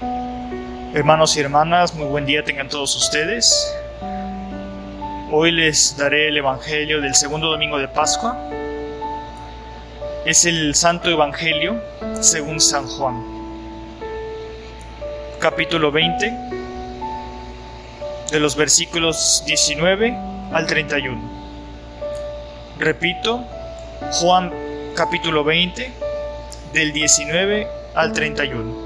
Hermanos y hermanas, muy buen día tengan todos ustedes. Hoy les daré el Evangelio del segundo domingo de Pascua. Es el Santo Evangelio según San Juan. Capítulo 20, de los versículos 19 al 31. Repito, Juan capítulo 20, del 19 al 31.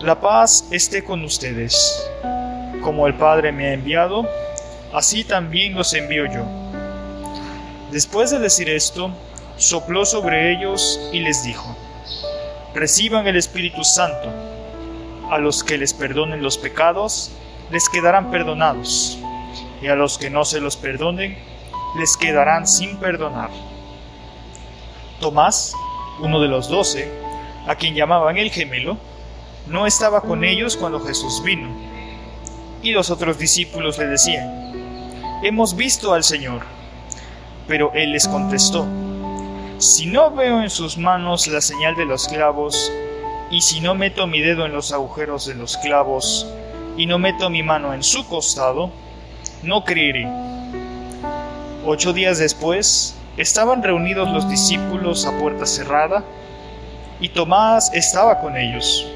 La paz esté con ustedes. Como el Padre me ha enviado, así también los envío yo. Después de decir esto, sopló sobre ellos y les dijo, Reciban el Espíritu Santo. A los que les perdonen los pecados, les quedarán perdonados, y a los que no se los perdonen, les quedarán sin perdonar. Tomás, uno de los doce, a quien llamaban el gemelo, no estaba con ellos cuando Jesús vino. Y los otros discípulos le decían, Hemos visto al Señor. Pero él les contestó, Si no veo en sus manos la señal de los clavos, y si no meto mi dedo en los agujeros de los clavos, y no meto mi mano en su costado, no creeré. Ocho días después, estaban reunidos los discípulos a puerta cerrada, y Tomás estaba con ellos.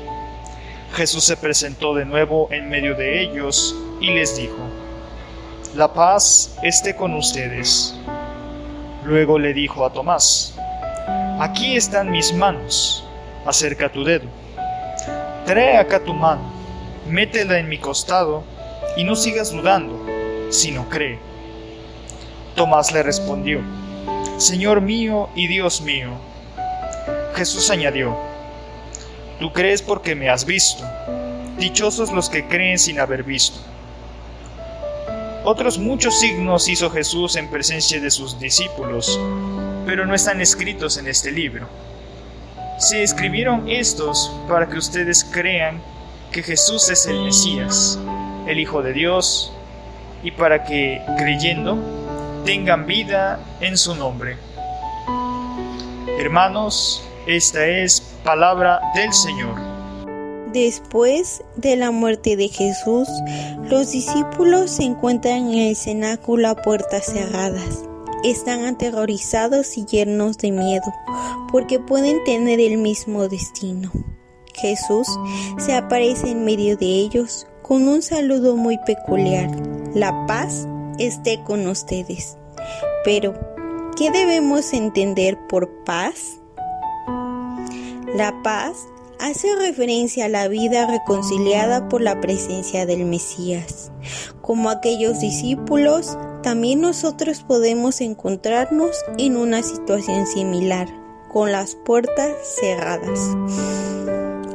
Jesús se presentó de nuevo en medio de ellos y les dijo, La paz esté con ustedes. Luego le dijo a Tomás, Aquí están mis manos, acerca tu dedo. Trae acá tu mano, métela en mi costado y no sigas dudando, sino cree. Tomás le respondió, Señor mío y Dios mío. Jesús añadió, Tú crees porque me has visto, dichosos los que creen sin haber visto. Otros muchos signos hizo Jesús en presencia de sus discípulos, pero no están escritos en este libro. Se escribieron estos para que ustedes crean que Jesús es el Mesías, el Hijo de Dios, y para que, creyendo, tengan vida en su nombre. Hermanos, esta es palabra del Señor. Después de la muerte de Jesús, los discípulos se encuentran en el cenáculo a puertas cerradas. Están aterrorizados y llenos de miedo, porque pueden tener el mismo destino. Jesús se aparece en medio de ellos con un saludo muy peculiar. La paz esté con ustedes. Pero, ¿qué debemos entender por paz? La paz hace referencia a la vida reconciliada por la presencia del Mesías. Como aquellos discípulos, también nosotros podemos encontrarnos en una situación similar, con las puertas cerradas.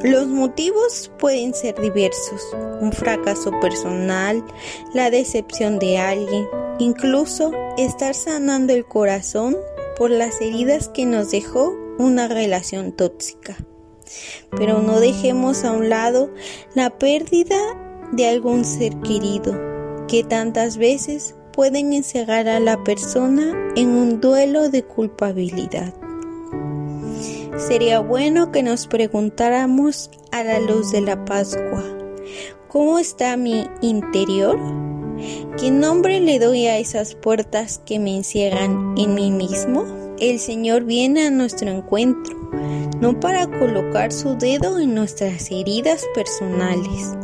Los motivos pueden ser diversos, un fracaso personal, la decepción de alguien, incluso estar sanando el corazón por las heridas que nos dejó una relación tóxica. Pero no dejemos a un lado la pérdida de algún ser querido, que tantas veces pueden encerrar a la persona en un duelo de culpabilidad. Sería bueno que nos preguntáramos a la luz de la Pascua, ¿cómo está mi interior? ¿Qué nombre le doy a esas puertas que me encierran en mí mismo? El Señor viene a nuestro encuentro, no para colocar su dedo en nuestras heridas personales,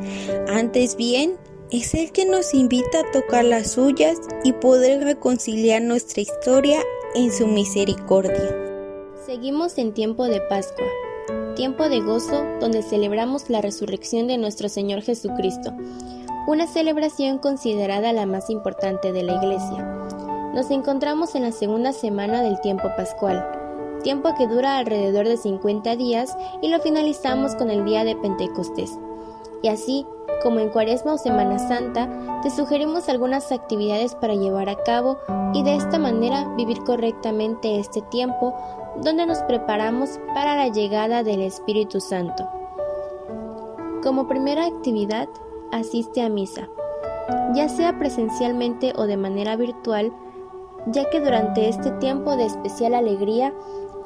antes bien es el que nos invita a tocar las suyas y poder reconciliar nuestra historia en su misericordia. Seguimos en tiempo de Pascua, tiempo de gozo donde celebramos la resurrección de nuestro Señor Jesucristo, una celebración considerada la más importante de la Iglesia. Nos encontramos en la segunda semana del tiempo pascual, tiempo que dura alrededor de 50 días y lo finalizamos con el día de Pentecostés. Y así, como en Cuaresma o Semana Santa, te sugerimos algunas actividades para llevar a cabo y de esta manera vivir correctamente este tiempo donde nos preparamos para la llegada del Espíritu Santo. Como primera actividad, asiste a misa, ya sea presencialmente o de manera virtual, ya que durante este tiempo de especial alegría,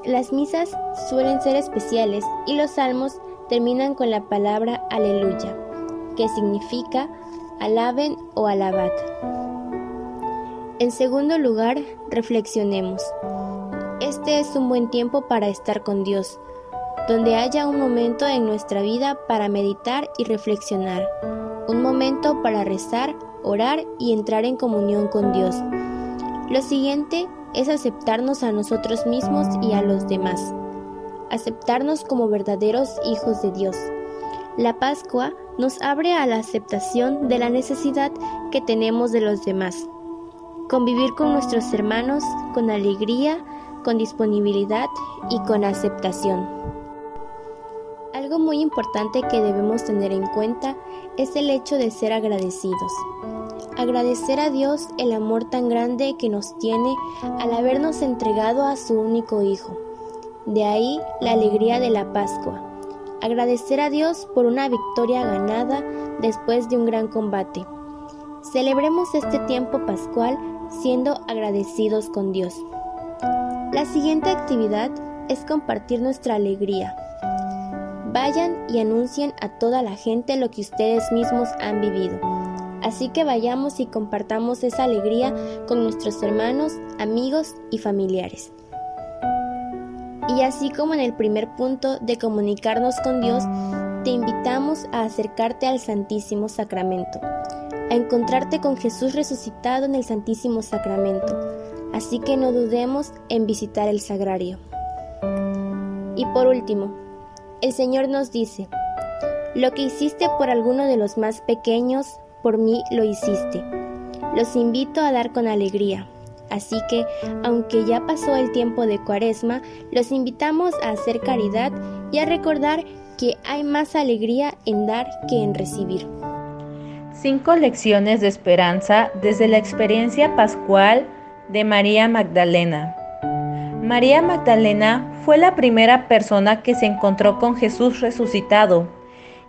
las misas suelen ser especiales y los salmos terminan con la palabra aleluya, que significa alaben o alabad. En segundo lugar, reflexionemos. Este es un buen tiempo para estar con Dios, donde haya un momento en nuestra vida para meditar y reflexionar, un momento para rezar, orar y entrar en comunión con Dios. Lo siguiente es aceptarnos a nosotros mismos y a los demás, aceptarnos como verdaderos hijos de Dios. La Pascua nos abre a la aceptación de la necesidad que tenemos de los demás. Convivir con nuestros hermanos con alegría, con disponibilidad y con aceptación. Algo muy importante que debemos tener en cuenta es el hecho de ser agradecidos. Agradecer a Dios el amor tan grande que nos tiene al habernos entregado a su único Hijo. De ahí la alegría de la Pascua. Agradecer a Dios por una victoria ganada después de un gran combate. Celebremos este tiempo pascual siendo agradecidos con Dios. La siguiente actividad es compartir nuestra alegría. Vayan y anuncien a toda la gente lo que ustedes mismos han vivido. Así que vayamos y compartamos esa alegría con nuestros hermanos, amigos y familiares. Y así como en el primer punto de comunicarnos con Dios, te invitamos a acercarte al Santísimo Sacramento, a encontrarte con Jesús resucitado en el Santísimo Sacramento. Así que no dudemos en visitar el sagrario. Y por último, el Señor nos dice, lo que hiciste por alguno de los más pequeños, por mí lo hiciste. Los invito a dar con alegría. Así que, aunque ya pasó el tiempo de cuaresma, los invitamos a hacer caridad y a recordar que hay más alegría en dar que en recibir. Cinco lecciones de esperanza desde la experiencia pascual de María Magdalena. María Magdalena fue la primera persona que se encontró con Jesús resucitado.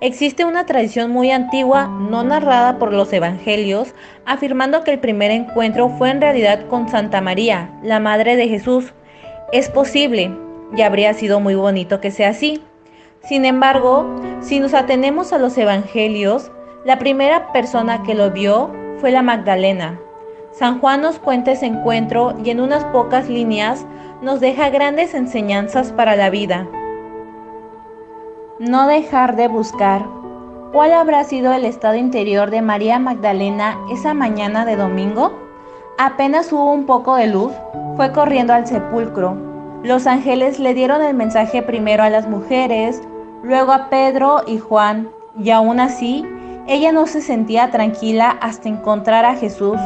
Existe una tradición muy antigua, no narrada por los evangelios, afirmando que el primer encuentro fue en realidad con Santa María, la Madre de Jesús. Es posible, y habría sido muy bonito que sea así. Sin embargo, si nos atenemos a los evangelios, la primera persona que lo vio fue la Magdalena. San Juan nos cuenta ese encuentro y en unas pocas líneas nos deja grandes enseñanzas para la vida. No dejar de buscar. ¿Cuál habrá sido el estado interior de María Magdalena esa mañana de domingo? Apenas hubo un poco de luz, fue corriendo al sepulcro. Los ángeles le dieron el mensaje primero a las mujeres, luego a Pedro y Juan, y aún así, ella no se sentía tranquila hasta encontrar a Jesús.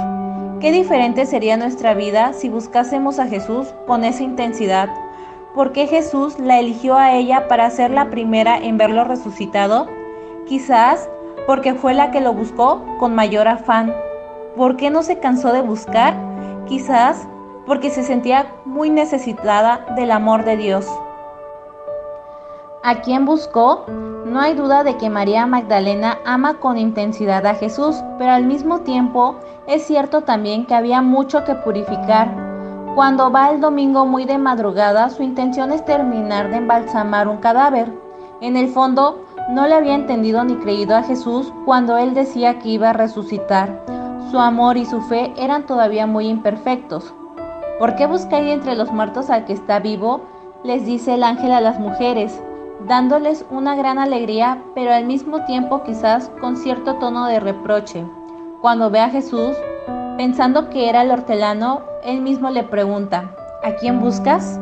Qué diferente sería nuestra vida si buscásemos a Jesús con esa intensidad. ¿Por qué Jesús la eligió a ella para ser la primera en verlo resucitado? Quizás porque fue la que lo buscó con mayor afán. ¿Por qué no se cansó de buscar? Quizás porque se sentía muy necesitada del amor de Dios. ¿A quién buscó? No hay duda de que María Magdalena ama con intensidad a Jesús, pero al mismo tiempo es cierto también que había mucho que purificar. Cuando va el domingo muy de madrugada, su intención es terminar de embalsamar un cadáver. En el fondo, no le había entendido ni creído a Jesús cuando él decía que iba a resucitar. Su amor y su fe eran todavía muy imperfectos. ¿Por qué buscáis entre los muertos al que está vivo? les dice el ángel a las mujeres dándoles una gran alegría, pero al mismo tiempo quizás con cierto tono de reproche. Cuando ve a Jesús, pensando que era el hortelano, él mismo le pregunta, ¿a quién buscas?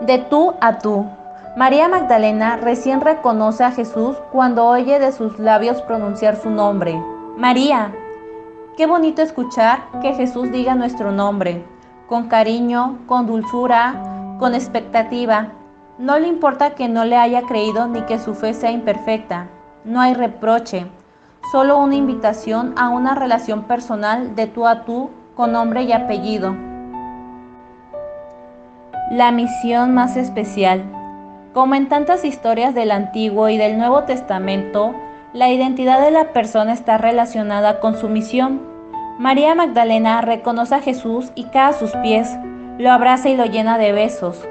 De tú a tú. María Magdalena recién reconoce a Jesús cuando oye de sus labios pronunciar su nombre. María. Qué bonito escuchar que Jesús diga nuestro nombre, con cariño, con dulzura, con expectativa. No le importa que no le haya creído ni que su fe sea imperfecta. No hay reproche, solo una invitación a una relación personal de tú a tú con nombre y apellido. La misión más especial. Como en tantas historias del Antiguo y del Nuevo Testamento, la identidad de la persona está relacionada con su misión. María Magdalena reconoce a Jesús y cae a sus pies, lo abraza y lo llena de besos.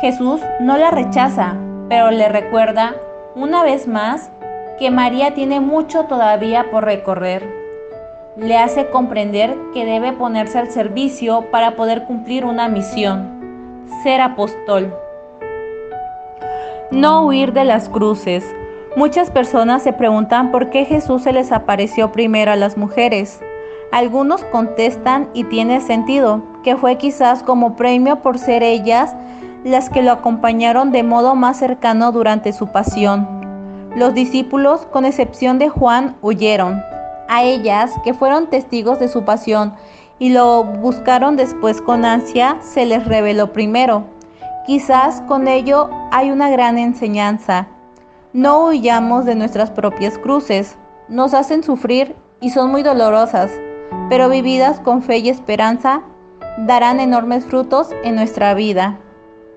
Jesús no la rechaza, pero le recuerda, una vez más, que María tiene mucho todavía por recorrer. Le hace comprender que debe ponerse al servicio para poder cumplir una misión, ser apóstol. No huir de las cruces. Muchas personas se preguntan por qué Jesús se les apareció primero a las mujeres. Algunos contestan y tiene sentido, que fue quizás como premio por ser ellas las que lo acompañaron de modo más cercano durante su pasión. Los discípulos, con excepción de Juan, huyeron. A ellas, que fueron testigos de su pasión y lo buscaron después con ansia, se les reveló primero. Quizás con ello hay una gran enseñanza. No huyamos de nuestras propias cruces. Nos hacen sufrir y son muy dolorosas, pero vividas con fe y esperanza, darán enormes frutos en nuestra vida.